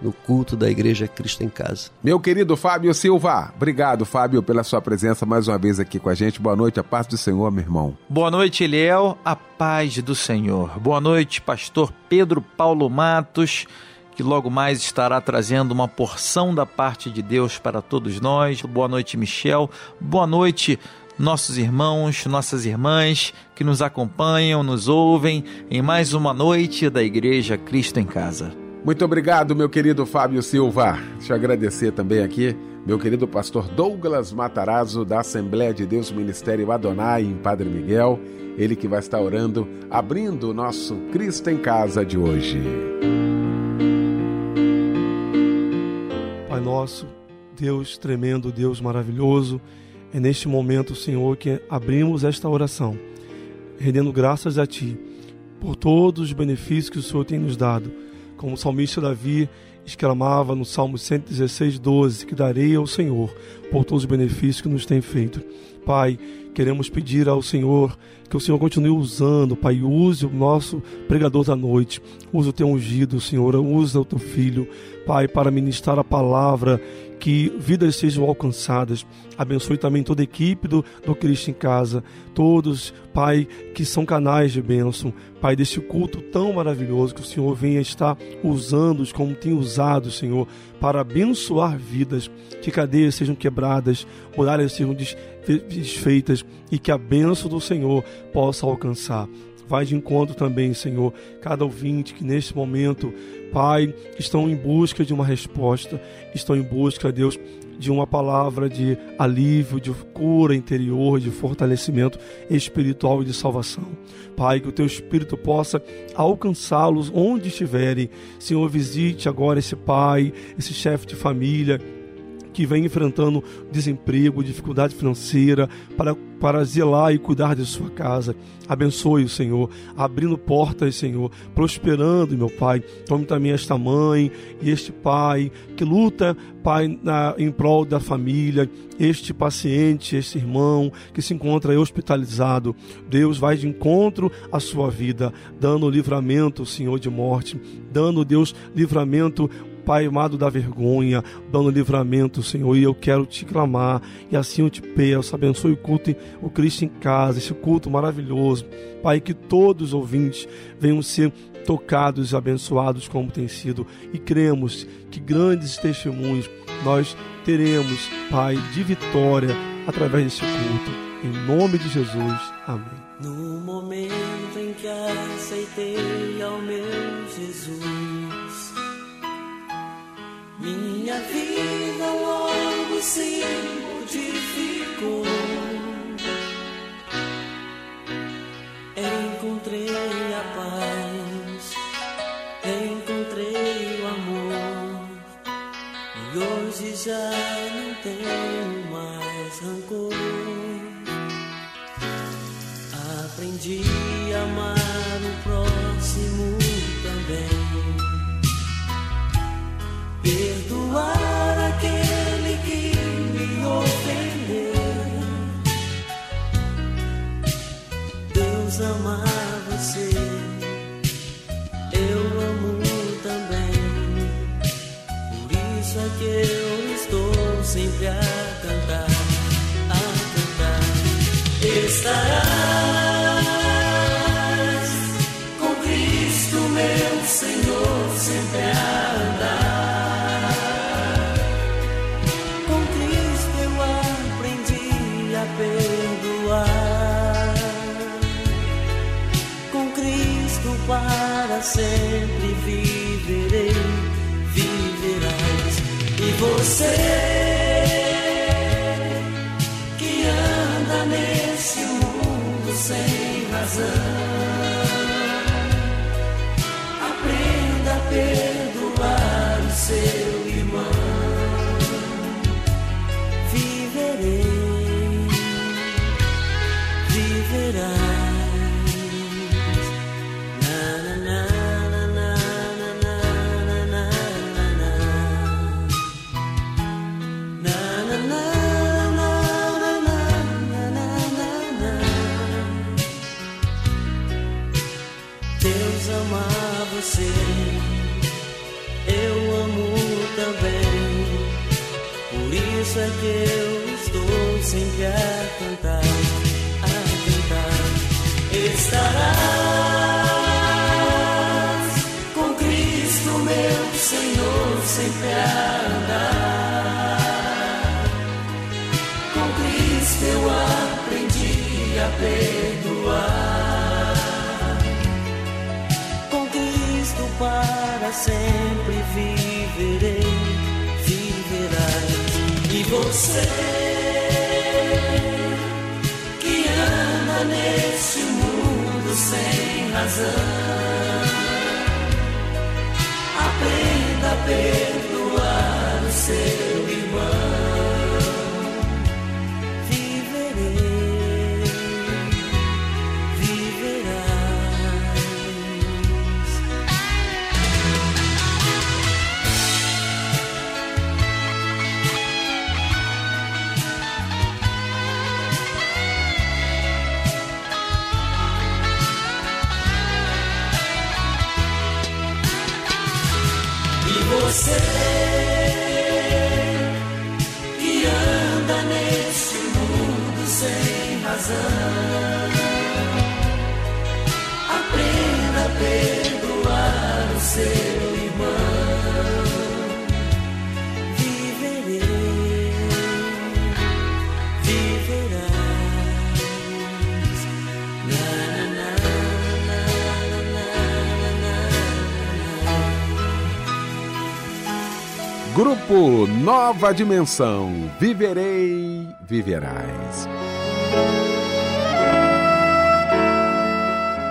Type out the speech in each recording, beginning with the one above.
no culto da Igreja Cristo em Casa. Meu querido Fábio Silva, obrigado, Fábio, pela sua presença mais uma vez aqui com a gente. Boa noite, a paz do Senhor, meu irmão. Boa noite, Eliel, a paz do Senhor. Boa noite, pastor Pedro Paulo Matos, que logo mais estará trazendo uma porção da parte de Deus para todos nós. Boa noite, Michel. Boa noite, nossos irmãos, nossas irmãs que nos acompanham, nos ouvem em mais uma noite da Igreja Cristo em Casa. Muito obrigado, meu querido Fábio Silva. Deixa eu agradecer também aqui meu querido pastor Douglas Matarazzo, da Assembleia de Deus Ministério Adonai, em Padre Miguel. Ele que vai estar orando, abrindo o nosso Cristo em Casa de hoje. Pai nosso, Deus tremendo, Deus maravilhoso, é neste momento, Senhor, que abrimos esta oração, rendendo graças a Ti por todos os benefícios que o Senhor tem nos dado como o salmista Davi exclamava no Salmo 116, 12, que darei ao Senhor por todos os benefícios que nos tem feito. Pai, queremos pedir ao Senhor que o Senhor continue usando, Pai, use o nosso pregador da noite, use o teu ungido, Senhor, use o teu filho, Pai, para ministrar a palavra que vidas sejam alcançadas. Abençoe também toda a equipe do, do Cristo em Casa, todos, Pai, que são canais de bênção. Pai, desse culto tão maravilhoso que o Senhor venha estar usando-os como tem usado, Senhor, para abençoar vidas, que cadeias sejam quebradas, muralhas sejam desfeitas e que a bênção do Senhor possa alcançar. Vai de encontro também, Senhor, cada ouvinte que neste momento Pai, estão em busca de uma resposta, estão em busca, Deus, de uma palavra de alívio, de cura interior, de fortalecimento espiritual e de salvação. Pai, que o teu espírito possa alcançá-los onde estiverem. Senhor, visite agora esse pai, esse chefe de família que vem enfrentando desemprego, dificuldade financeira, para, para zelar e cuidar de sua casa. Abençoe o Senhor, abrindo portas, Senhor, prosperando, meu Pai. Tome também esta mãe e este pai que luta, Pai, na, em prol da família, este paciente, este irmão que se encontra hospitalizado. Deus vai de encontro à sua vida, dando livramento, Senhor, de morte, dando, Deus, livramento Pai amado da vergonha, dando livramento, Senhor, e eu quero te clamar, e assim eu te peço, abençoe o culto, o Cristo em casa, esse culto maravilhoso, Pai, que todos os ouvintes venham ser tocados e abençoados como tem sido, e cremos que grandes testemunhos nós teremos, Pai, de vitória através desse culto, em nome de Jesus, amém. No momento em que aceitei ao meu Jesus minha vida logo se modificou. Encontrei a paz, encontrei o amor. E hoje já estarás com Cristo, meu Senhor, sempre a andar. Com Cristo eu aprendi a perdoar. Com Cristo para sempre viverei, viverás. E você answer. Sempre a cantar, a cantar. Estarás com Cristo, meu Senhor, sempre a. Com Cristo eu aprendi a perdoar. Com Cristo para sempre viverei, viverás. E você razão, Nova Dimensão. Viverei, viverás.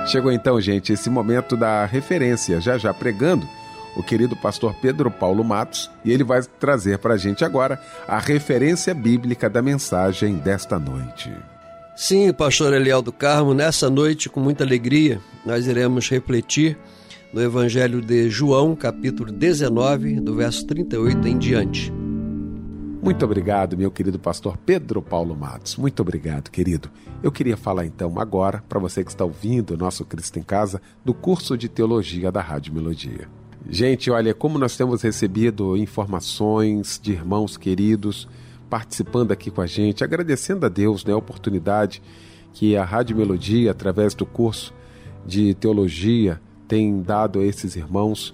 Chegou então, gente, esse momento da referência, já já pregando o querido pastor Pedro Paulo Matos, e ele vai trazer para a gente agora a referência bíblica da mensagem desta noite. Sim, pastor Eliel do Carmo, nessa noite, com muita alegria, nós iremos refletir no Evangelho de João, capítulo 19, do verso 38 em diante. Muito obrigado, meu querido pastor Pedro Paulo Matos. Muito obrigado, querido. Eu queria falar então agora, para você que está ouvindo o nosso Cristo em Casa, do curso de teologia da Rádio Melodia. Gente, olha, como nós temos recebido informações de irmãos queridos participando aqui com a gente, agradecendo a Deus né, a oportunidade que a Rádio Melodia, através do curso de teologia, tem dado a esses irmãos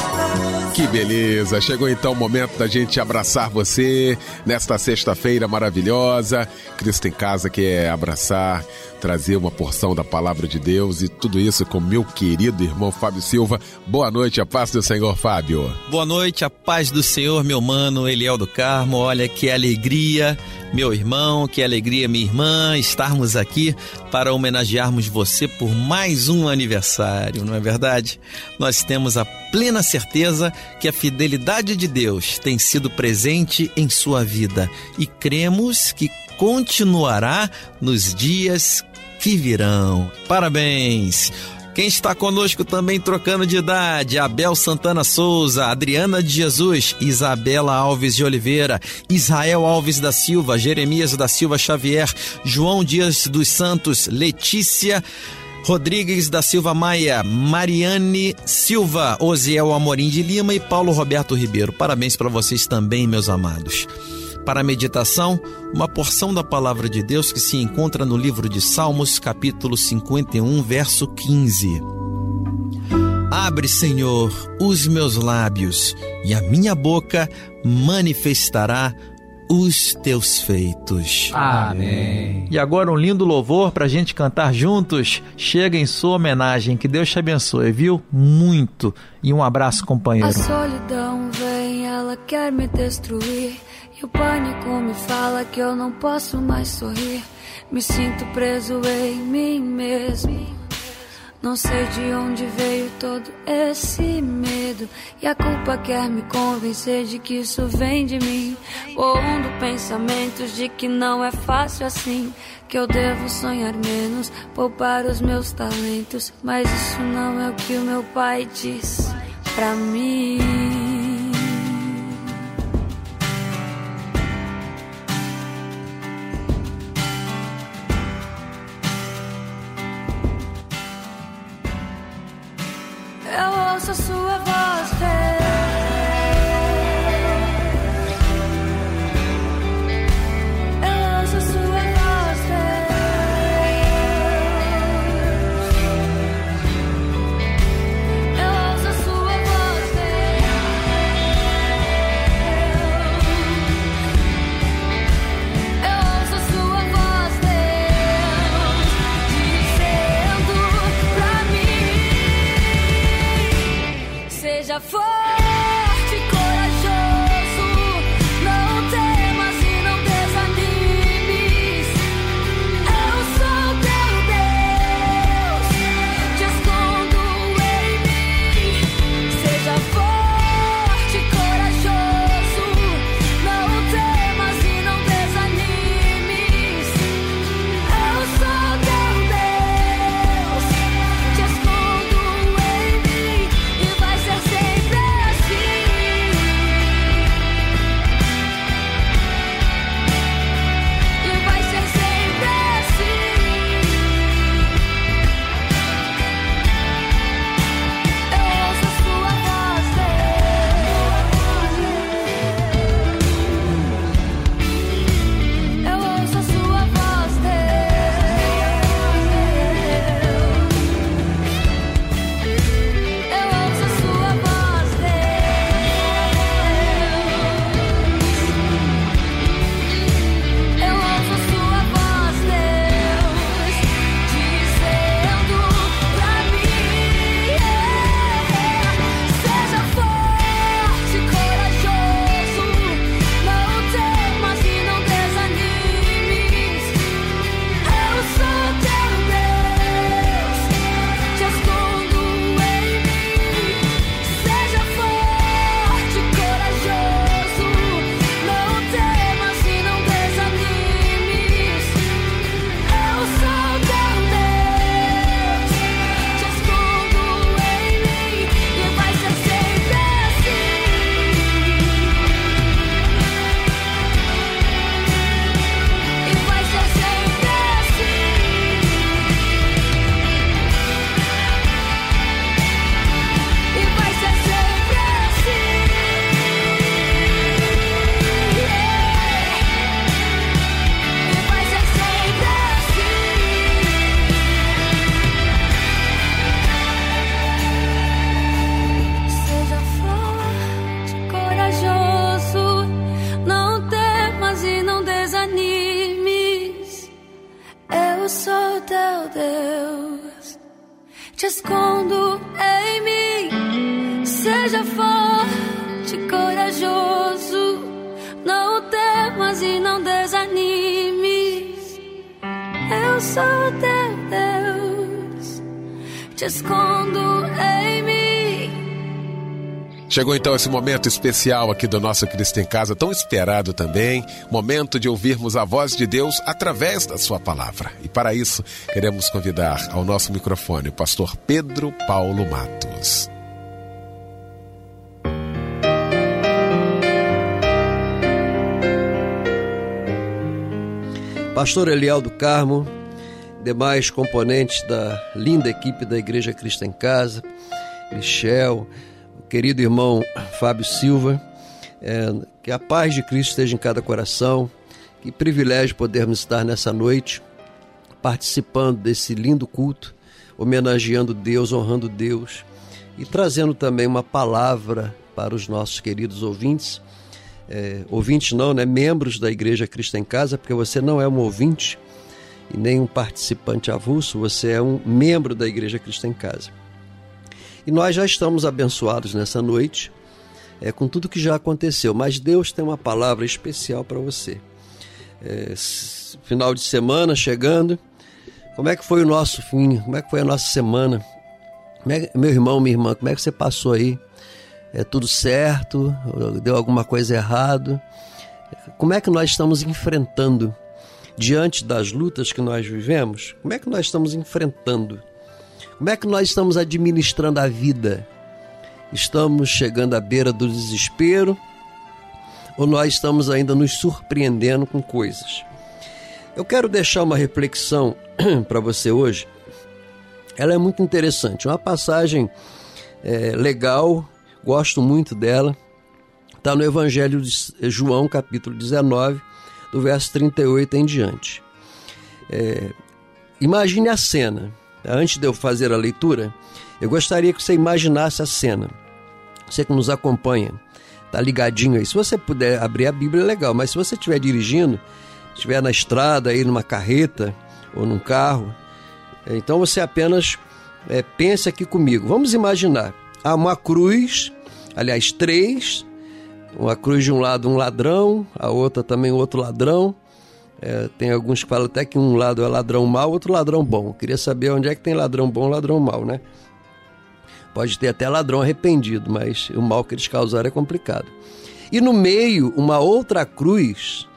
Que beleza! Chegou então o momento da gente abraçar você nesta sexta-feira maravilhosa. Cristo em Casa quer abraçar, trazer uma porção da palavra de Deus e tudo isso com meu querido irmão Fábio Silva. Boa noite, a paz do Senhor, Fábio. Boa noite, a paz do Senhor, meu mano Eliel do Carmo. Olha que alegria, meu irmão, que alegria, minha irmã, estarmos aqui para homenagearmos você por mais um aniversário, não é verdade? Nós temos a plena certeza que a fidelidade de Deus tem sido presente em sua vida e cremos que continuará nos dias que virão. Parabéns! Quem está conosco também trocando de idade? Abel Santana Souza, Adriana de Jesus, Isabela Alves de Oliveira, Israel Alves da Silva, Jeremias da Silva Xavier, João Dias dos Santos, Letícia Rodrigues da Silva Maia, Mariane Silva, Osiel Amorim de Lima e Paulo Roberto Ribeiro. Parabéns para vocês também, meus amados. Para a meditação, uma porção da palavra de Deus que se encontra no livro de Salmos, capítulo 51, verso 15. Abre, Senhor, os meus lábios, e a minha boca manifestará os teus feitos. Amém. E agora um lindo louvor para a gente cantar juntos. Chega em sua homenagem. Que Deus te abençoe, viu? Muito. E um abraço, companheiro. A solidão vem, ela quer me destruir. E o pânico me fala que eu não posso mais sorrir. Me sinto preso em mim mesmo. Não sei de onde veio todo esse medo. E a culpa quer me convencer de que isso vem de mim. Pondo pensamentos de que não é fácil assim. Que eu devo sonhar menos, poupar os meus talentos. Mas isso não é o que o meu pai diz pra mim. Ouço sua voz. Chegou então esse momento especial aqui do nosso Cristo em Casa, tão esperado também, momento de ouvirmos a voz de Deus através da sua palavra. E para isso, queremos convidar ao nosso microfone o pastor Pedro Paulo Matos. Pastor Eliel do Carmo, demais componentes da linda equipe da Igreja Cristo em Casa, Michel, querido irmão Fábio Silva, é, que a paz de Cristo esteja em cada coração, que privilégio podermos estar nessa noite participando desse lindo culto, homenageando Deus, honrando Deus e trazendo também uma palavra para os nossos queridos ouvintes é, ouvintes não, né? Membros da Igreja Cristo em Casa, porque você não é um ouvinte e nem um participante avulso, você é um membro da Igreja Cristo em Casa. Nós já estamos abençoados nessa noite é, com tudo que já aconteceu, mas Deus tem uma palavra especial para você. É, final de semana chegando, como é que foi o nosso fim? Como é que foi a nossa semana? É, meu irmão, minha irmã, como é que você passou aí? é tudo certo, deu alguma coisa errado. Como é que nós estamos enfrentando diante das lutas que nós vivemos? Como é que nós estamos enfrentando? Como é que nós estamos administrando a vida? Estamos chegando à beira do desespero ou nós estamos ainda nos surpreendendo com coisas? Eu quero deixar uma reflexão para você hoje. Ela é muito interessante, uma passagem é, legal gosto muito dela. Está no Evangelho de João, capítulo 19, do verso 38 em diante. É, imagine a cena. Antes de eu fazer a leitura, eu gostaria que você imaginasse a cena. Você que nos acompanha, tá ligadinho aí. Se você puder abrir a Bíblia, é legal, mas se você estiver dirigindo, estiver na estrada, aí numa carreta ou num carro, é, então você apenas é, pense aqui comigo. Vamos imaginar há uma cruz, aliás, três, uma cruz de um lado um ladrão, a outra também outro ladrão. É, tem alguns que falam até que um lado é ladrão mau, outro ladrão bom. Eu queria saber onde é que tem ladrão bom ladrão mau, né? Pode ter até ladrão arrependido, mas o mal que eles causaram é complicado. E no meio, uma outra cruz,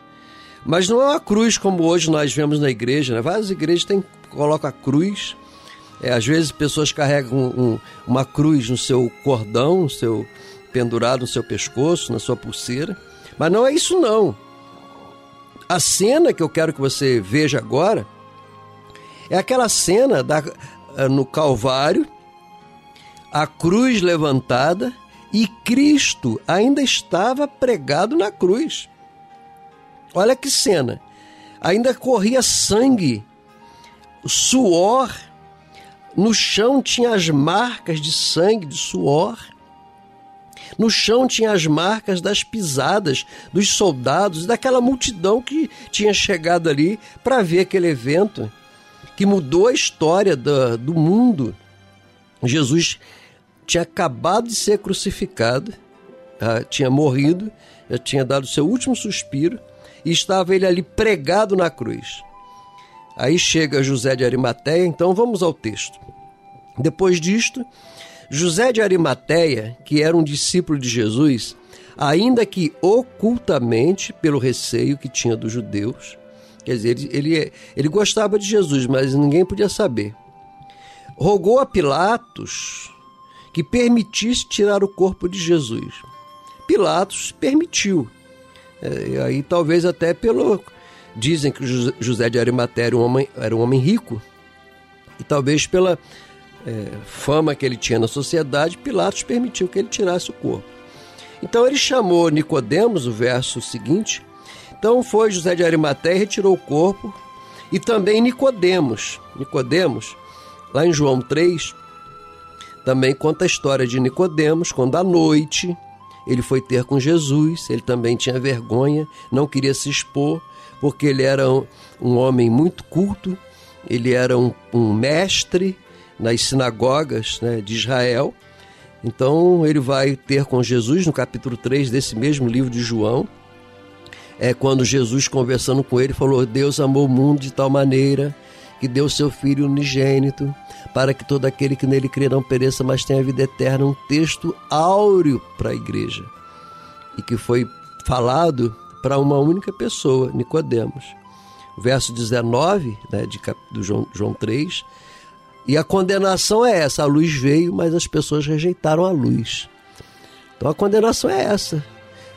mas não é uma cruz como hoje nós vemos na igreja, né? Várias igrejas têm, colocam a cruz é, às vezes pessoas carregam um, uma cruz no seu cordão, no seu pendurado no seu pescoço, na sua pulseira, mas não é isso não. A cena que eu quero que você veja agora é aquela cena da, eh, no Calvário, a cruz levantada e Cristo ainda estava pregado na cruz. Olha que cena! Ainda corria sangue, suor no chão tinha as marcas de sangue, de suor. No chão tinha as marcas das pisadas dos soldados, daquela multidão que tinha chegado ali para ver aquele evento que mudou a história do, do mundo. Jesus tinha acabado de ser crucificado, ah, tinha morrido, já tinha dado seu último suspiro e estava ele ali pregado na cruz. Aí chega José de Arimateia, então vamos ao texto. Depois disto, José de Arimateia, que era um discípulo de Jesus, ainda que ocultamente, pelo receio que tinha dos judeus, quer dizer, ele, ele, ele gostava de Jesus, mas ninguém podia saber, rogou a Pilatos que permitisse tirar o corpo de Jesus. Pilatos permitiu. É, aí talvez até pelo Dizem que José de Arimateia era um homem, era um homem rico, e talvez pela é, fama que ele tinha na sociedade, Pilatos permitiu que ele tirasse o corpo. Então ele chamou Nicodemos, o verso seguinte. Então foi José de Arimateia e retirou o corpo, e também Nicodemos. Nicodemos, lá em João 3, também conta a história de Nicodemos, quando à noite ele foi ter com Jesus, ele também tinha vergonha, não queria se expor, porque ele era um, um homem muito culto ele era um, um mestre nas sinagogas né, de Israel. Então ele vai ter com Jesus no capítulo 3 desse mesmo livro de João. É quando Jesus conversando com ele falou: Deus amou o mundo de tal maneira que deu seu filho unigênito para que todo aquele que nele crê não pereça, mas tenha vida eterna. Um texto áureo para a igreja e que foi falado para uma única pessoa, Nicodemos. Verso 19 né, de, do João, João 3 e a condenação é essa: a luz veio, mas as pessoas rejeitaram a luz. Então a condenação é essa.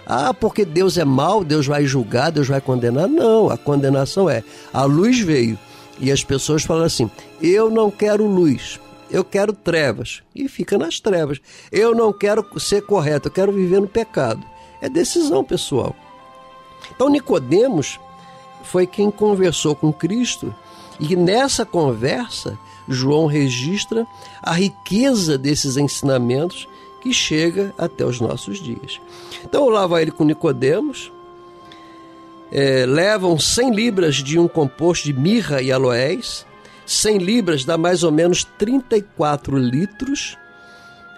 Ah, porque Deus é mau, Deus vai julgar, Deus vai condenar. Não, a condenação é: a luz veio e as pessoas falam assim: eu não quero luz, eu quero trevas. E fica nas trevas. Eu não quero ser correto, eu quero viver no pecado. É decisão pessoal. Então Nicodemos foi quem conversou com Cristo e nessa conversa João registra a riqueza desses ensinamentos que chega até os nossos dias. Então lá vai ele com Nicodemos, é, levam 100 libras de um composto de mirra e aloés, 100 libras dá mais ou menos 34 litros,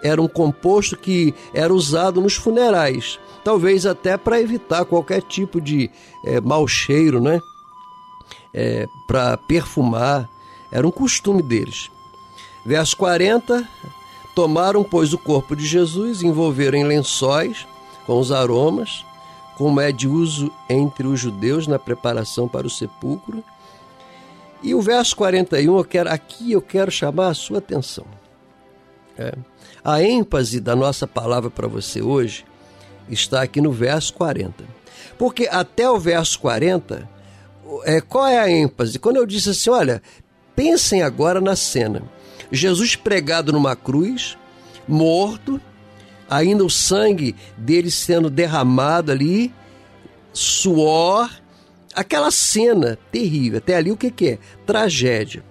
era um composto que era usado nos funerais, talvez até para evitar qualquer tipo de é, mau cheiro, né? É, para perfumar era um costume deles. Verso 40: Tomaram, pois, o corpo de Jesus, envolveram em lençóis com os aromas, como é de uso entre os judeus na preparação para o sepulcro. E o verso 41, eu quero, aqui eu quero chamar a sua atenção. É. A ênfase da nossa palavra para você hoje está aqui no verso 40. Porque até o verso 40, é, qual é a ênfase? Quando eu disse assim, olha, Pensem agora na cena: Jesus pregado numa cruz, morto, ainda o sangue dele sendo derramado ali, suor, aquela cena terrível. Até ali o que, que é? Tragédia,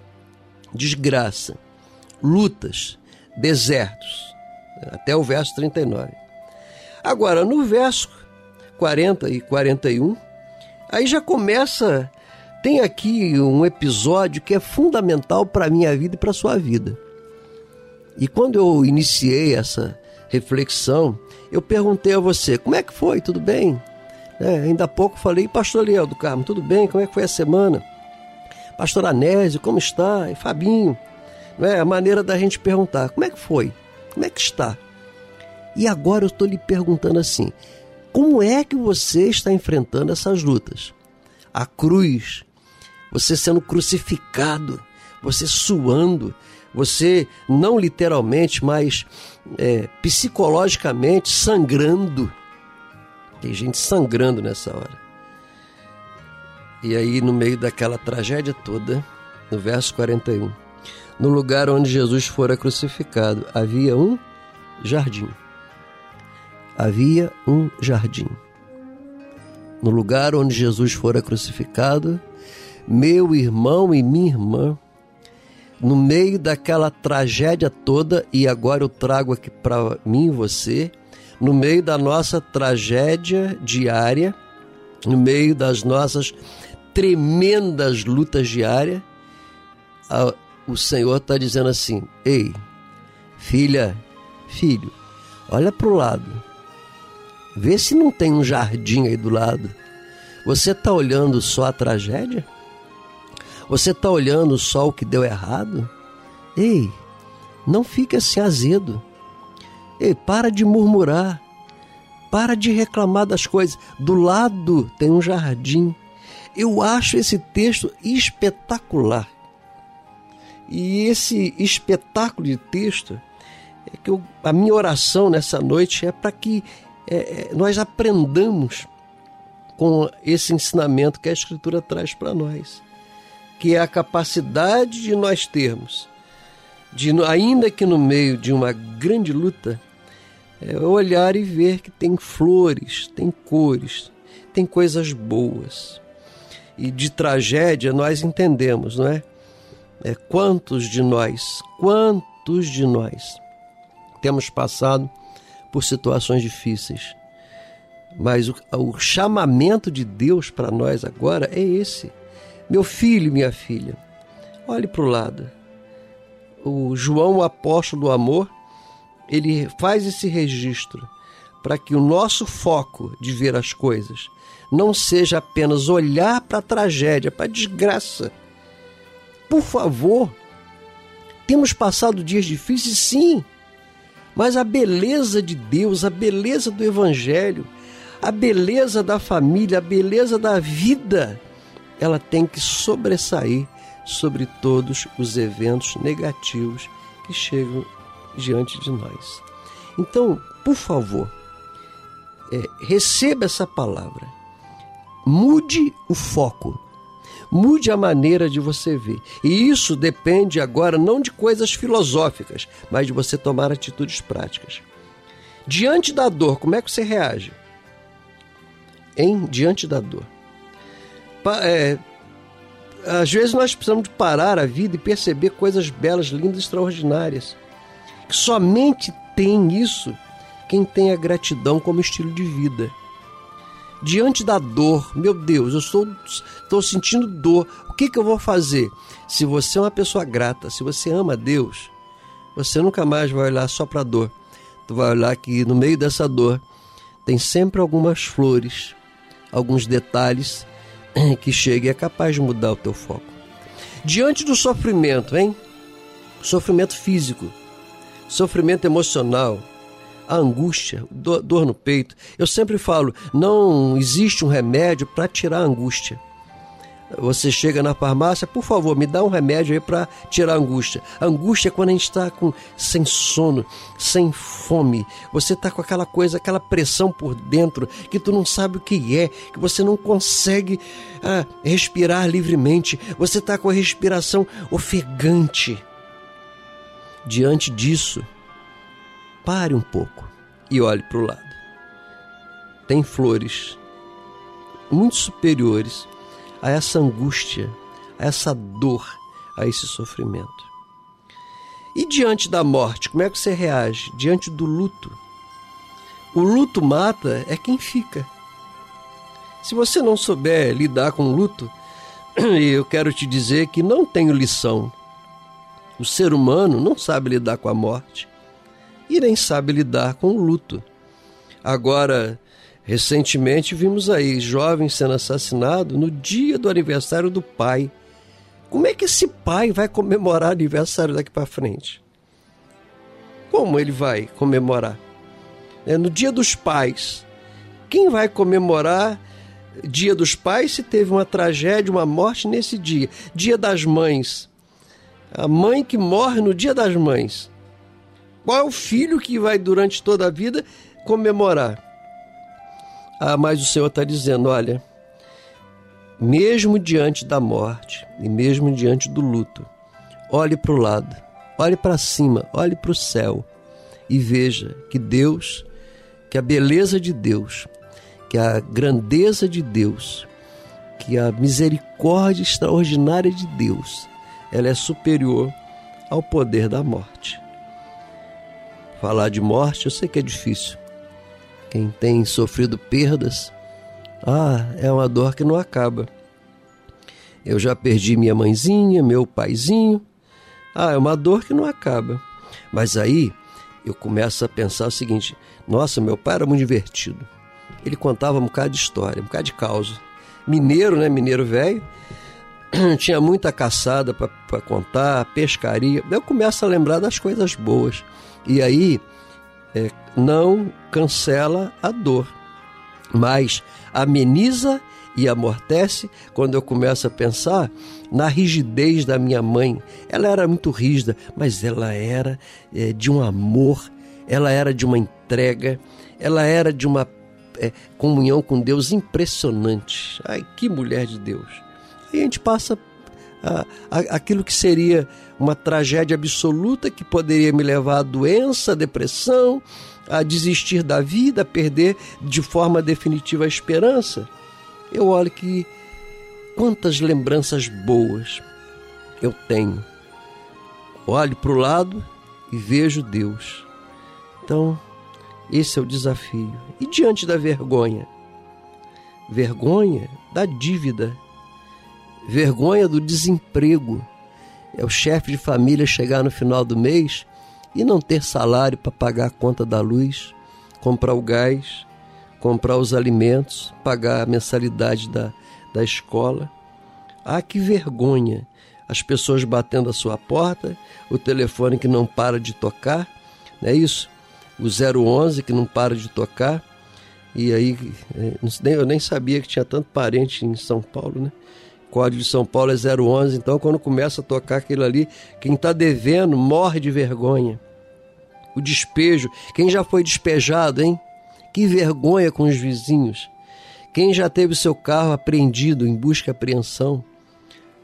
desgraça, lutas, desertos. Até o verso 39. Agora, no verso 40 e 41, aí já começa tem aqui um episódio que é fundamental para a minha vida e para a sua vida. E quando eu iniciei essa reflexão, eu perguntei a você: como é que foi? Tudo bem? É, ainda há pouco falei, Pastor Leal do Carmo, tudo bem? Como é que foi a semana? Pastor Anésio, como está? E Fabinho. É a maneira da gente perguntar: como é que foi? Como é que está? E agora eu estou lhe perguntando assim: como é que você está enfrentando essas lutas? A cruz você sendo crucificado, você suando, você não literalmente, mas é, psicologicamente sangrando. Tem gente sangrando nessa hora. E aí, no meio daquela tragédia toda, no verso 41, no lugar onde Jesus fora crucificado, havia um jardim. Havia um jardim. No lugar onde Jesus fora crucificado, meu irmão e minha irmã, no meio daquela tragédia toda, e agora eu trago aqui para mim e você, no meio da nossa tragédia diária, no meio das nossas tremendas lutas diárias, a, o Senhor está dizendo assim: Ei, filha, filho, olha para o lado, vê se não tem um jardim aí do lado. Você está olhando só a tragédia? Você está olhando só o que deu errado? Ei, não fique assim azedo. Ei, para de murmurar. Para de reclamar das coisas. Do lado tem um jardim. Eu acho esse texto espetacular. E esse espetáculo de texto é que eu, a minha oração nessa noite é para que é, é, nós aprendamos com esse ensinamento que a Escritura traz para nós que é a capacidade de nós termos, de ainda que no meio de uma grande luta, é olhar e ver que tem flores, tem cores, tem coisas boas. E de tragédia nós entendemos, não é? é quantos de nós, quantos de nós temos passado por situações difíceis. Mas o, o chamamento de Deus para nós agora é esse meu filho, minha filha, olhe para o lado. O João, o apóstolo do amor, ele faz esse registro para que o nosso foco de ver as coisas não seja apenas olhar para a tragédia, para a desgraça. Por favor, temos passado dias difíceis, sim, mas a beleza de Deus, a beleza do Evangelho, a beleza da família, a beleza da vida, ela tem que sobressair sobre todos os eventos negativos que chegam diante de nós. Então, por favor, é, receba essa palavra. Mude o foco. Mude a maneira de você ver. E isso depende agora não de coisas filosóficas, mas de você tomar atitudes práticas. Diante da dor, como é que você reage? Em diante da dor. Pa, é, às vezes nós precisamos de parar a vida e perceber coisas belas, lindas, extraordinárias. Somente tem isso quem tem a gratidão como estilo de vida. Diante da dor, meu Deus, eu estou, estou sentindo dor. O que, que eu vou fazer? Se você é uma pessoa grata, se você ama Deus, você nunca mais vai olhar só para a dor. Tu vai olhar que no meio dessa dor tem sempre algumas flores, alguns detalhes que chega e é capaz de mudar o teu foco. Diante do sofrimento, hein? Sofrimento físico, sofrimento emocional, a angústia, dor no peito. Eu sempre falo, não existe um remédio para tirar a angústia. Você chega na farmácia, por favor, me dá um remédio aí para tirar a angústia. A angústia é quando a gente está com sem sono, sem fome. Você está com aquela coisa, aquela pressão por dentro que tu não sabe o que é, que você não consegue ah, respirar livremente. Você está com a respiração ofegante. Diante disso, pare um pouco e olhe para o lado. Tem flores muito superiores a essa angústia, a essa dor, a esse sofrimento. E diante da morte, como é que você reage? Diante do luto. O luto mata é quem fica. Se você não souber lidar com o luto, eu quero te dizer que não tenho lição. O ser humano não sabe lidar com a morte e nem sabe lidar com o luto. Agora, recentemente vimos aí jovens sendo assassinados no dia do aniversário do pai. Como é que esse pai vai comemorar aniversário daqui para frente? Como ele vai comemorar? É no dia dos pais. Quem vai comemorar dia dos pais se teve uma tragédia, uma morte nesse dia? Dia das mães. A mãe que morre no dia das mães. Qual é o filho que vai durante toda a vida comemorar? Ah, mas o Senhor está dizendo: olha, mesmo diante da morte e mesmo diante do luto, olhe para o lado, olhe para cima, olhe para o céu e veja que Deus, que a beleza de Deus, que a grandeza de Deus, que a misericórdia extraordinária de Deus, ela é superior ao poder da morte. Falar de morte eu sei que é difícil. Quem tem sofrido perdas, ah, é uma dor que não acaba. Eu já perdi minha mãezinha, meu paizinho. Ah, é uma dor que não acaba. Mas aí eu começo a pensar o seguinte: nossa, meu pai era muito divertido. Ele contava um bocado de história, um bocado de causa. Mineiro, né? Mineiro velho. Tinha muita caçada para contar, pescaria. Eu começo a lembrar das coisas boas. E aí é, não cancela a dor, mas ameniza e amortece quando eu começo a pensar na rigidez da minha mãe. Ela era muito rígida, mas ela era é, de um amor, ela era de uma entrega, ela era de uma é, comunhão com Deus impressionante. Ai, que mulher de Deus! Aí a gente passa a, a, aquilo que seria uma tragédia absoluta que poderia me levar à doença, à depressão, a desistir da vida, a perder de forma definitiva a esperança. Eu olho que quantas lembranças boas eu tenho. Olho para o lado e vejo Deus. Então, esse é o desafio. E diante da vergonha? Vergonha da dívida vergonha do desemprego, é o chefe de família chegar no final do mês e não ter salário para pagar a conta da luz, comprar o gás, comprar os alimentos, pagar a mensalidade da, da escola. Ah, que vergonha! As pessoas batendo a sua porta, o telefone que não para de tocar, não é isso? O 011 que não para de tocar. E aí, é, eu nem sabia que tinha tanto parente em São Paulo, né? Código de São Paulo é 011, então quando começa a tocar aquilo ali, quem está devendo morre de vergonha. O despejo, quem já foi despejado, hein? Que vergonha com os vizinhos. Quem já teve seu carro apreendido em busca e apreensão?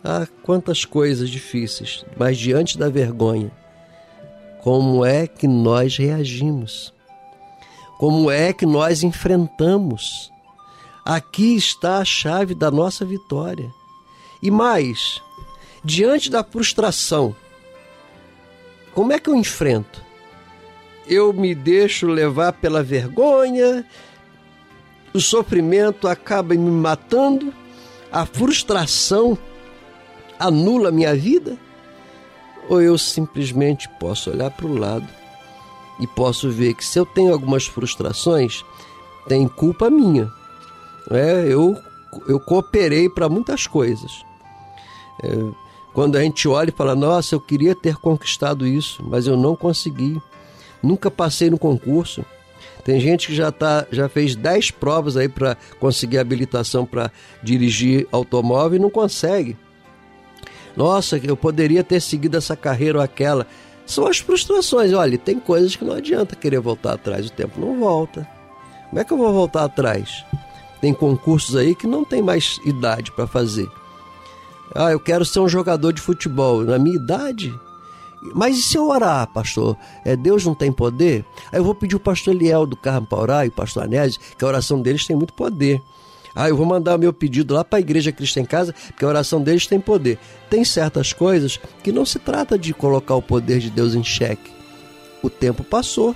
Ah, quantas coisas difíceis, mas diante da vergonha, como é que nós reagimos? Como é que nós enfrentamos? Aqui está a chave da nossa vitória. E mais, diante da frustração, como é que eu enfrento? Eu me deixo levar pela vergonha, o sofrimento acaba me matando, a frustração anula minha vida? Ou eu simplesmente posso olhar para o lado e posso ver que se eu tenho algumas frustrações, tem culpa minha. É, eu, eu cooperei para muitas coisas. É, quando a gente olha e fala, nossa, eu queria ter conquistado isso, mas eu não consegui. Nunca passei no concurso. Tem gente que já, tá, já fez 10 provas aí para conseguir habilitação para dirigir automóvel e não consegue. Nossa, eu poderia ter seguido essa carreira ou aquela. São as frustrações. Olha, tem coisas que não adianta querer voltar atrás, o tempo não volta. Como é que eu vou voltar atrás? Tem concursos aí que não tem mais idade para fazer. Ah, eu quero ser um jogador de futebol. Na minha idade? Mas e se eu orar, pastor? É, Deus não tem poder? Aí eu vou pedir o pastor Eliel do Carmo para orar e o pastor Anésio, que a oração deles tem muito poder. Ah, eu vou mandar meu pedido lá para a Igreja Cristo em Casa, porque a oração deles tem poder. Tem certas coisas que não se trata de colocar o poder de Deus em xeque. O tempo passou.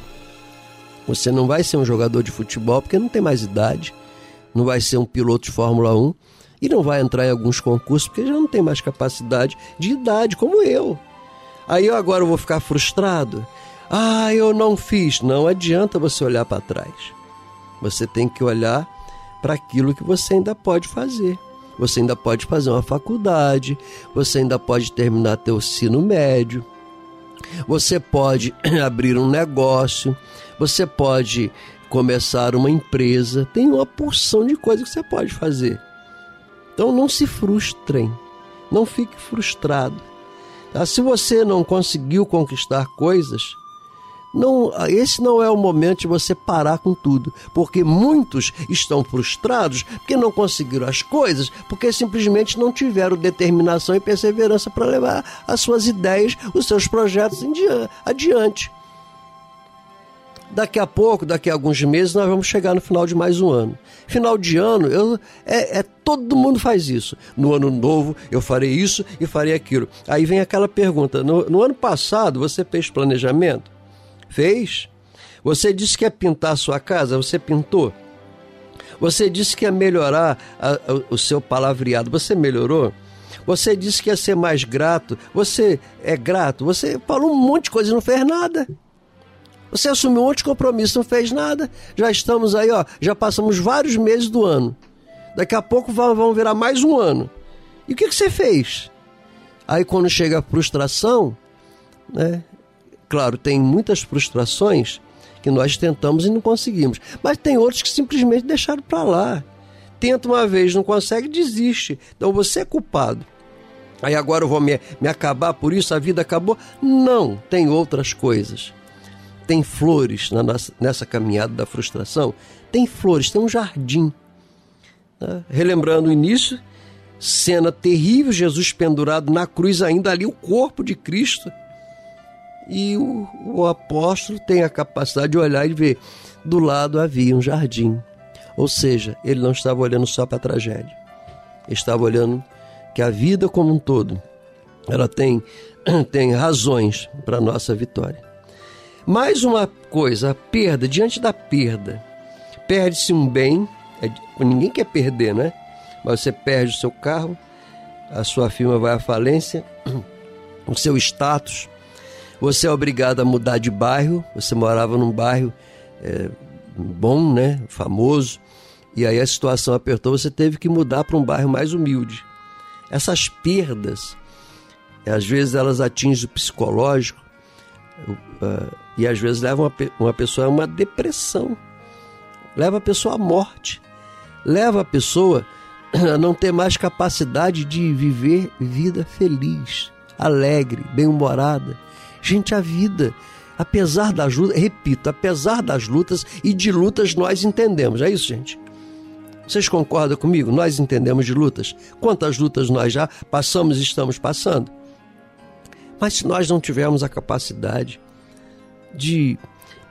Você não vai ser um jogador de futebol porque não tem mais idade. Não vai ser um piloto de Fórmula 1 e não vai entrar em alguns concursos porque já não tem mais capacidade de idade, como eu. Aí eu agora vou ficar frustrado. Ah, eu não fiz. Não adianta você olhar para trás. Você tem que olhar para aquilo que você ainda pode fazer. Você ainda pode fazer uma faculdade, você ainda pode terminar teu ensino médio, você pode abrir um negócio, você pode começar uma empresa, tem uma porção de coisas que você pode fazer. Então não se frustrem, não fique frustrado. Tá? Se você não conseguiu conquistar coisas, não, esse não é o momento de você parar com tudo, porque muitos estão frustrados porque não conseguiram as coisas, porque simplesmente não tiveram determinação e perseverança para levar as suas ideias, os seus projetos adiante. Daqui a pouco, daqui a alguns meses, nós vamos chegar no final de mais um ano. Final de ano, eu, é, é todo mundo faz isso. No ano novo, eu farei isso e farei aquilo. Aí vem aquela pergunta: no, no ano passado, você fez planejamento? Fez? Você disse que ia pintar a sua casa, você pintou? Você disse que ia melhorar a, a, o seu palavreado, você melhorou? Você disse que ia ser mais grato, você é grato? Você falou um monte de coisa e não fez nada. Você assumiu um monte de compromisso, não fez nada. Já estamos aí, ó, já passamos vários meses do ano. Daqui a pouco vão virar mais um ano. E o que, que você fez? Aí quando chega a frustração, né? Claro, tem muitas frustrações que nós tentamos e não conseguimos. Mas tem outros que simplesmente deixaram para lá. Tenta uma vez, não consegue, desiste. Então você é culpado. Aí agora eu vou me, me acabar por isso, a vida acabou? Não, tem outras coisas. Tem flores nossa, nessa caminhada da frustração. Tem flores, tem um jardim. Né? Relembrando o início, cena terrível, Jesus pendurado na cruz, ainda ali o corpo de Cristo e o, o apóstolo tem a capacidade de olhar e ver. Do lado havia um jardim. Ou seja, ele não estava olhando só para a tragédia. Ele estava olhando que a vida como um todo, ela tem, tem razões para a nossa vitória. Mais uma coisa, a perda, diante da perda, perde-se um bem, é, ninguém quer perder, né? Mas você perde o seu carro, a sua firma vai à falência, o seu status. Você é obrigado a mudar de bairro. Você morava num bairro é, bom, né? Famoso. E aí a situação apertou, você teve que mudar para um bairro mais humilde. Essas perdas, às vezes elas atingem o psicológico uh, e às vezes levam uma, uma pessoa a uma depressão, leva a pessoa à morte, leva a pessoa a não ter mais capacidade de viver vida feliz, alegre, bem-humorada. Gente, a vida, apesar das lutas, repito, apesar das lutas e de lutas nós entendemos, é isso, gente? Vocês concordam comigo? Nós entendemos de lutas. Quantas lutas nós já passamos e estamos passando? Mas se nós não tivermos a capacidade de,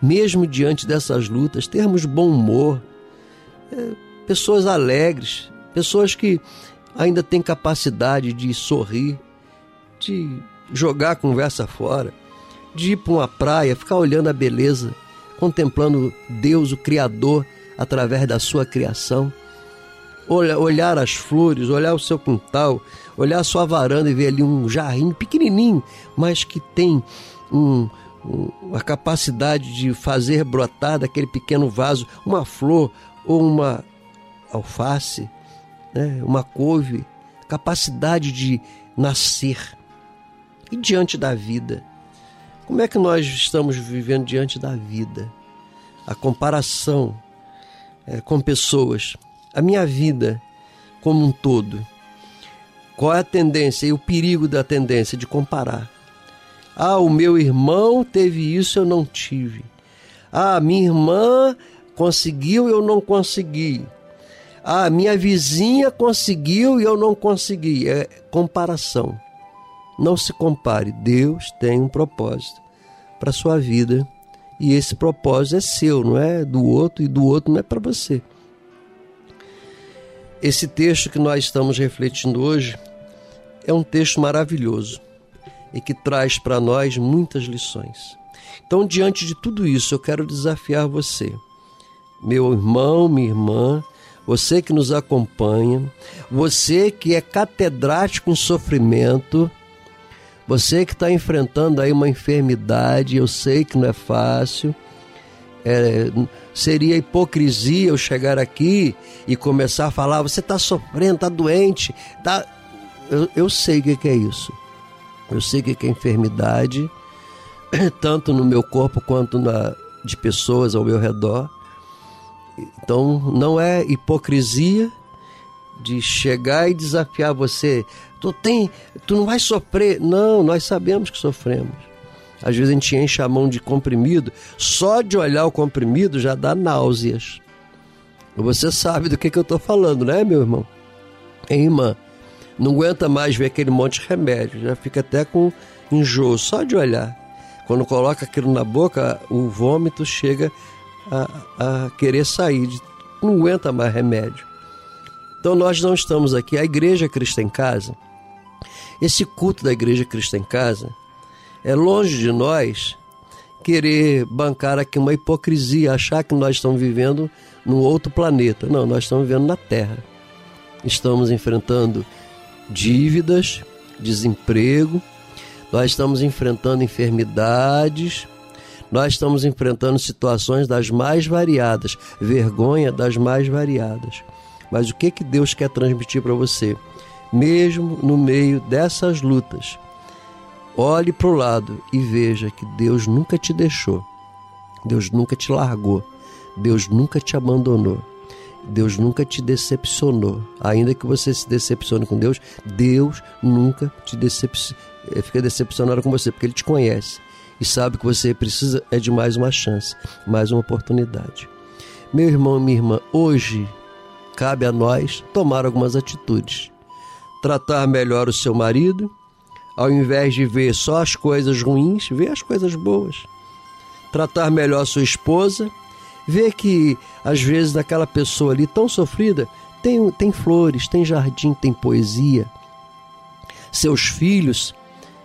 mesmo diante dessas lutas, termos bom humor, é, pessoas alegres, pessoas que ainda têm capacidade de sorrir, de jogar a conversa fora, de ir para uma praia, ficar olhando a beleza, contemplando Deus, o Criador, através da sua criação. Olhar as flores, olhar o seu quintal, olhar a sua varanda e ver ali um jarrinho pequenininho, mas que tem um, um, a capacidade de fazer brotar daquele pequeno vaso uma flor ou uma alface, né, uma couve, capacidade de nascer. E diante da vida? Como é que nós estamos vivendo diante da vida? A comparação é, com pessoas, a minha vida como um todo. Qual é a tendência e o perigo da tendência de comparar? Ah, o meu irmão teve isso, eu não tive. Ah, minha irmã conseguiu, eu não consegui. Ah, minha vizinha conseguiu e eu não consegui. É comparação. Não se compare. Deus tem um propósito para a sua vida e esse propósito é seu, não é do outro e do outro não é para você. Esse texto que nós estamos refletindo hoje é um texto maravilhoso e que traz para nós muitas lições. Então, diante de tudo isso, eu quero desafiar você, meu irmão, minha irmã, você que nos acompanha, você que é catedrático em sofrimento, você que está enfrentando aí uma enfermidade, eu sei que não é fácil. É, seria hipocrisia eu chegar aqui e começar a falar: você está sofrendo, está doente. Tá... Eu, eu sei o que é isso. Eu sei que é enfermidade, tanto no meu corpo quanto na, de pessoas ao meu redor. Então não é hipocrisia de chegar e desafiar você tu tem, tu não vai sofrer. Não, nós sabemos que sofremos. Às vezes a gente enche a mão de comprimido, só de olhar o comprimido já dá náuseas. Você sabe do que, que eu estou falando, né, meu irmão? Hein, irmã? Não aguenta mais ver aquele monte de remédio, já fica até com enjoo só de olhar. Quando coloca aquilo na boca, o vômito chega a, a querer sair, não aguenta mais remédio. Então nós não estamos aqui, a Igreja Cristo em Casa, esse culto da Igreja Cristo em Casa é longe de nós querer bancar aqui uma hipocrisia, achar que nós estamos vivendo num outro planeta. Não, nós estamos vivendo na Terra. Estamos enfrentando dívidas, desemprego, nós estamos enfrentando enfermidades, nós estamos enfrentando situações das mais variadas, vergonha das mais variadas. Mas o que que Deus quer transmitir para você? mesmo no meio dessas lutas. Olhe para o lado e veja que Deus nunca te deixou, Deus nunca te largou, Deus nunca te abandonou, Deus nunca te decepcionou. Ainda que você se decepcione com Deus, Deus nunca te decep... Eh, fica decepcionado com você, porque Ele te conhece e sabe que você precisa é de mais uma chance, mais uma oportunidade. Meu irmão, minha irmã, hoje cabe a nós tomar algumas atitudes tratar melhor o seu marido, ao invés de ver só as coisas ruins, ver as coisas boas. Tratar melhor sua esposa, ver que às vezes naquela pessoa ali tão sofrida tem, tem flores, tem jardim, tem poesia. Seus filhos,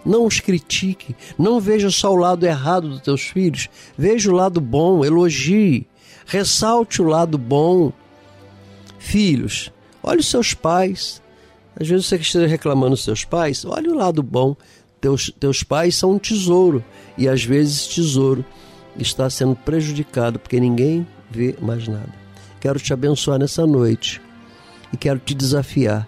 não os critique, não veja só o lado errado dos teus filhos, veja o lado bom, elogie, ressalte o lado bom. Filhos, olhe os seus pais, às vezes você que esteja reclamando dos seus pais, olha o lado bom. Teus, teus pais são um tesouro e às vezes tesouro está sendo prejudicado porque ninguém vê mais nada. Quero te abençoar nessa noite e quero te desafiar,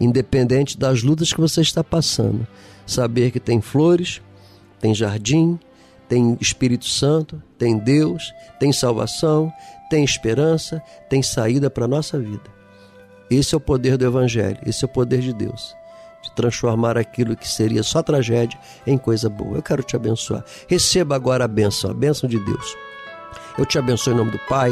independente das lutas que você está passando, saber que tem flores, tem jardim, tem Espírito Santo, tem Deus, tem salvação, tem esperança, tem saída para a nossa vida. Esse é o poder do Evangelho, esse é o poder de Deus, de transformar aquilo que seria só tragédia em coisa boa. Eu quero te abençoar. Receba agora a bênção, a bênção de Deus. Eu te abençoo em nome do Pai,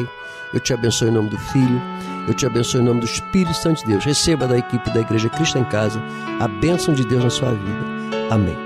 eu te abençoo em nome do Filho, eu te abençoo em nome do Espírito Santo de Deus. Receba da equipe da Igreja Cristo em Casa a bênção de Deus na sua vida. Amém.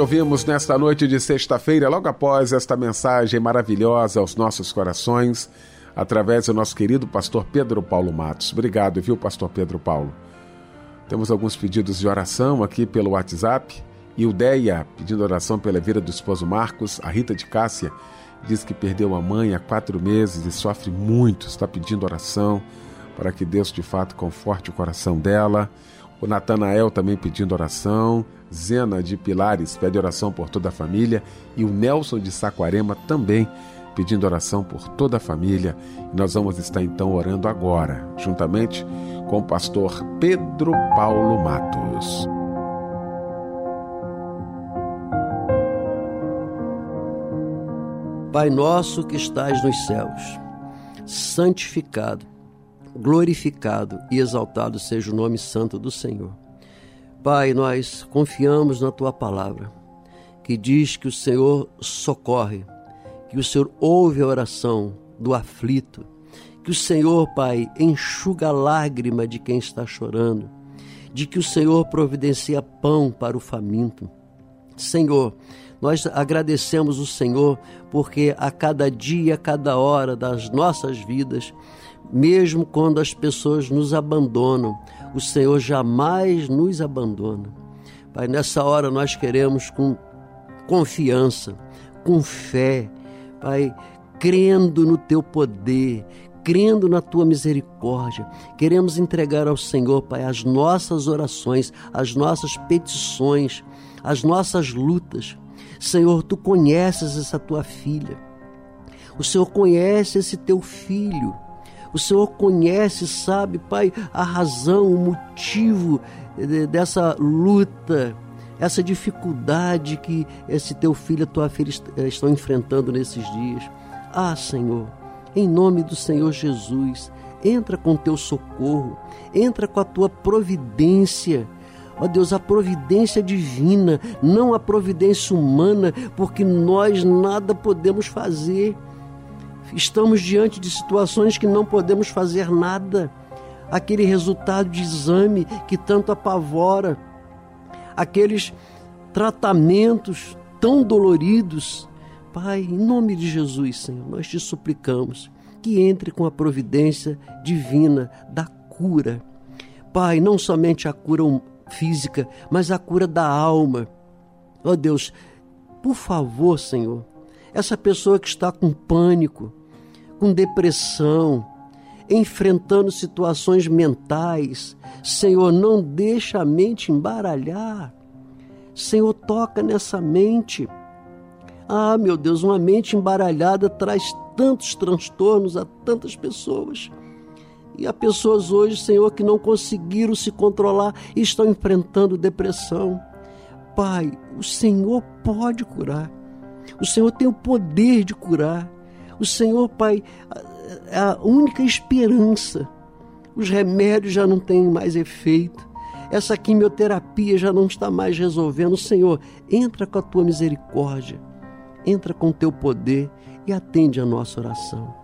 ouvimos nesta noite de sexta-feira, logo após esta mensagem maravilhosa aos nossos corações, através do nosso querido pastor Pedro Paulo Matos. Obrigado, viu, pastor Pedro Paulo? Temos alguns pedidos de oração aqui pelo WhatsApp. Ildeia pedindo oração pela vida do esposo Marcos. A Rita de Cássia diz que perdeu a mãe há quatro meses e sofre muito. Está pedindo oração para que Deus de fato conforte o coração dela. O Natanael também pedindo oração. Zena de Pilares pede oração por toda a família. E o Nelson de Saquarema também pedindo oração por toda a família. E nós vamos estar então orando agora, juntamente com o pastor Pedro Paulo Matos. Pai nosso que estás nos céus, santificado, glorificado e exaltado seja o nome santo do Senhor. Pai, nós confiamos na tua palavra, que diz que o Senhor socorre que o Senhor ouve a oração do aflito, que o Senhor, Pai, enxuga a lágrima de quem está chorando, de que o Senhor providencia pão para o faminto. Senhor, nós agradecemos o Senhor porque a cada dia, a cada hora das nossas vidas, mesmo quando as pessoas nos abandonam, o Senhor jamais nos abandona. Pai, nessa hora nós queremos com confiança, com fé, Pai, crendo no teu poder, crendo na tua misericórdia. Queremos entregar ao Senhor, Pai, as nossas orações, as nossas petições, as nossas lutas. Senhor, tu conheces essa tua filha. O Senhor conhece esse teu filho. O Senhor conhece, sabe, Pai, a razão, o motivo dessa luta essa dificuldade que esse teu filho, a tua filha eh, estão enfrentando nesses dias. Ah, Senhor, em nome do Senhor Jesus, entra com teu socorro, entra com a tua providência. Ó oh Deus, a providência divina, não a providência humana, porque nós nada podemos fazer. Estamos diante de situações que não podemos fazer nada. Aquele resultado de exame que tanto apavora, aqueles tratamentos tão doloridos. Pai, em nome de Jesus, Senhor, nós te suplicamos que entre com a providência divina da cura. Pai, não somente a cura física, mas a cura da alma. Ó oh Deus, por favor, Senhor, essa pessoa que está com pânico, com depressão, enfrentando situações mentais. Senhor, não deixa a mente embaralhar. Senhor, toca nessa mente. Ah, meu Deus, uma mente embaralhada traz tantos transtornos a tantas pessoas. E há pessoas hoje, Senhor, que não conseguiram se controlar e estão enfrentando depressão. Pai, o Senhor pode curar. O Senhor tem o poder de curar. O Senhor, Pai, é a única esperança. Os remédios já não têm mais efeito. Essa quimioterapia já não está mais resolvendo. Senhor, entra com a tua misericórdia, entra com o teu poder e atende a nossa oração.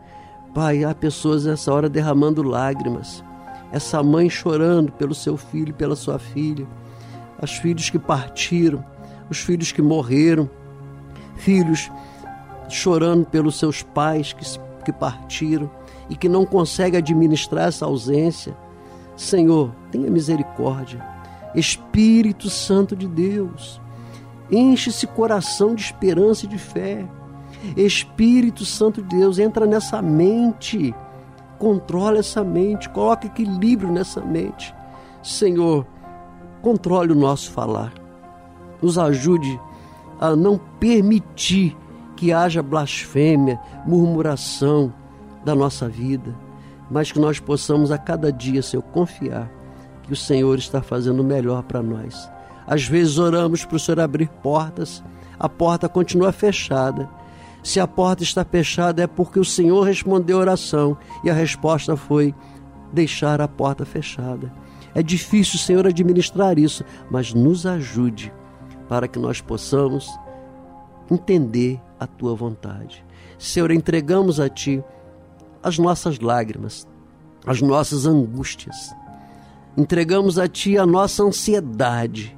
Pai, há pessoas nessa hora derramando lágrimas. Essa mãe chorando pelo seu filho pela sua filha. Os filhos que partiram, os filhos que morreram, filhos chorando pelos seus pais que que partiram e que não consegue administrar essa ausência. Senhor, tenha misericórdia. Espírito Santo de Deus, enche esse coração de esperança e de fé. Espírito Santo de Deus, entra nessa mente, controla essa mente, coloca equilíbrio nessa mente. Senhor, controle o nosso falar, nos ajude a não permitir que haja blasfêmia, murmuração da nossa vida, mas que nós possamos a cada dia, Senhor, confiar que o Senhor está fazendo o melhor para nós. Às vezes oramos para o Senhor abrir portas, a porta continua fechada. Se a porta está fechada é porque o Senhor respondeu a oração e a resposta foi deixar a porta fechada. É difícil, Senhor, administrar isso, mas nos ajude para que nós possamos entender a tua vontade. Senhor, entregamos a ti as nossas lágrimas, as nossas angústias. Entregamos a ti a nossa ansiedade.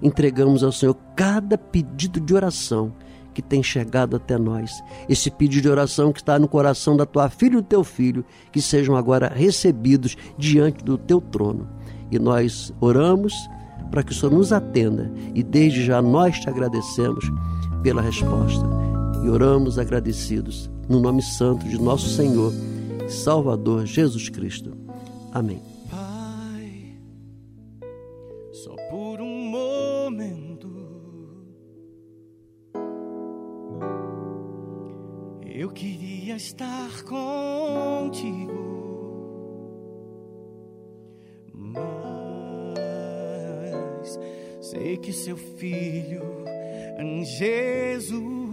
Entregamos ao Senhor cada pedido de oração que tem chegado até nós. Esse pedido de oração que está no coração da tua filha e do teu filho, que sejam agora recebidos diante do teu trono. E nós oramos para que o Senhor nos atenda e desde já nós te agradecemos pela resposta e oramos agradecidos no nome santo de nosso Senhor e Salvador Jesus Cristo. Amém. Pai, só por um momento eu queria estar contigo. Mas sei que seu filho Jesus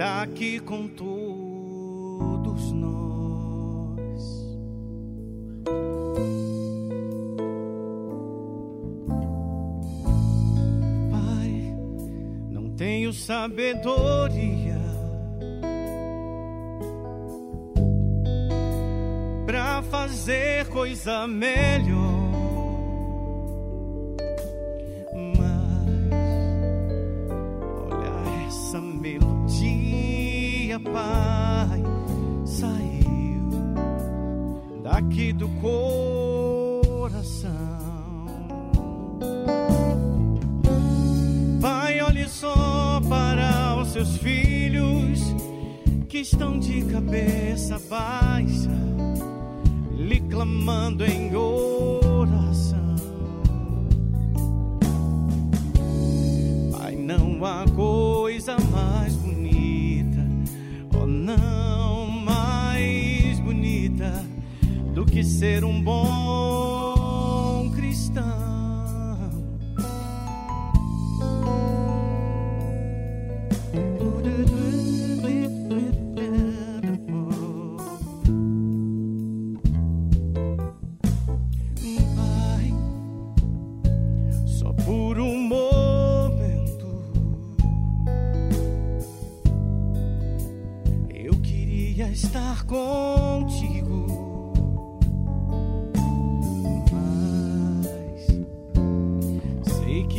está aqui com todos nós. Pai, não tenho sabedoria para fazer coisa melhor. pai saiu daqui do coração. Pai, olhe só para os seus filhos que estão de cabeça baixa, lhe clamando em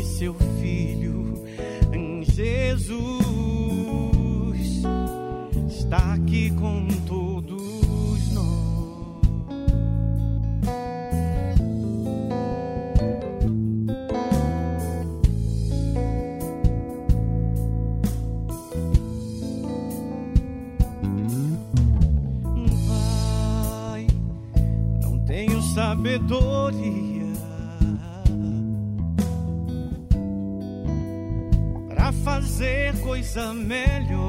seu filho Jesus está aqui conosco. camisa melhor.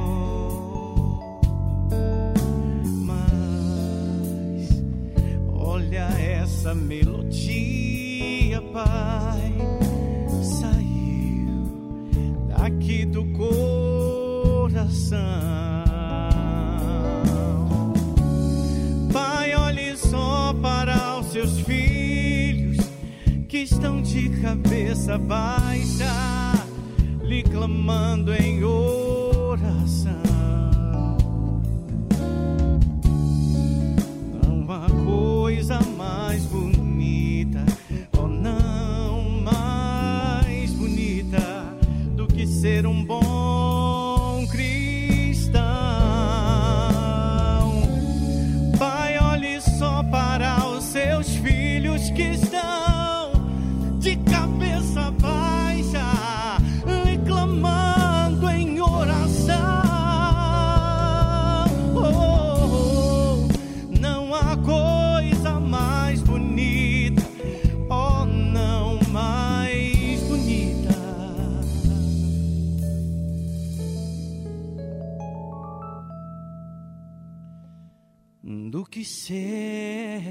dizer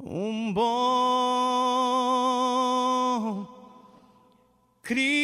um bom Cristo.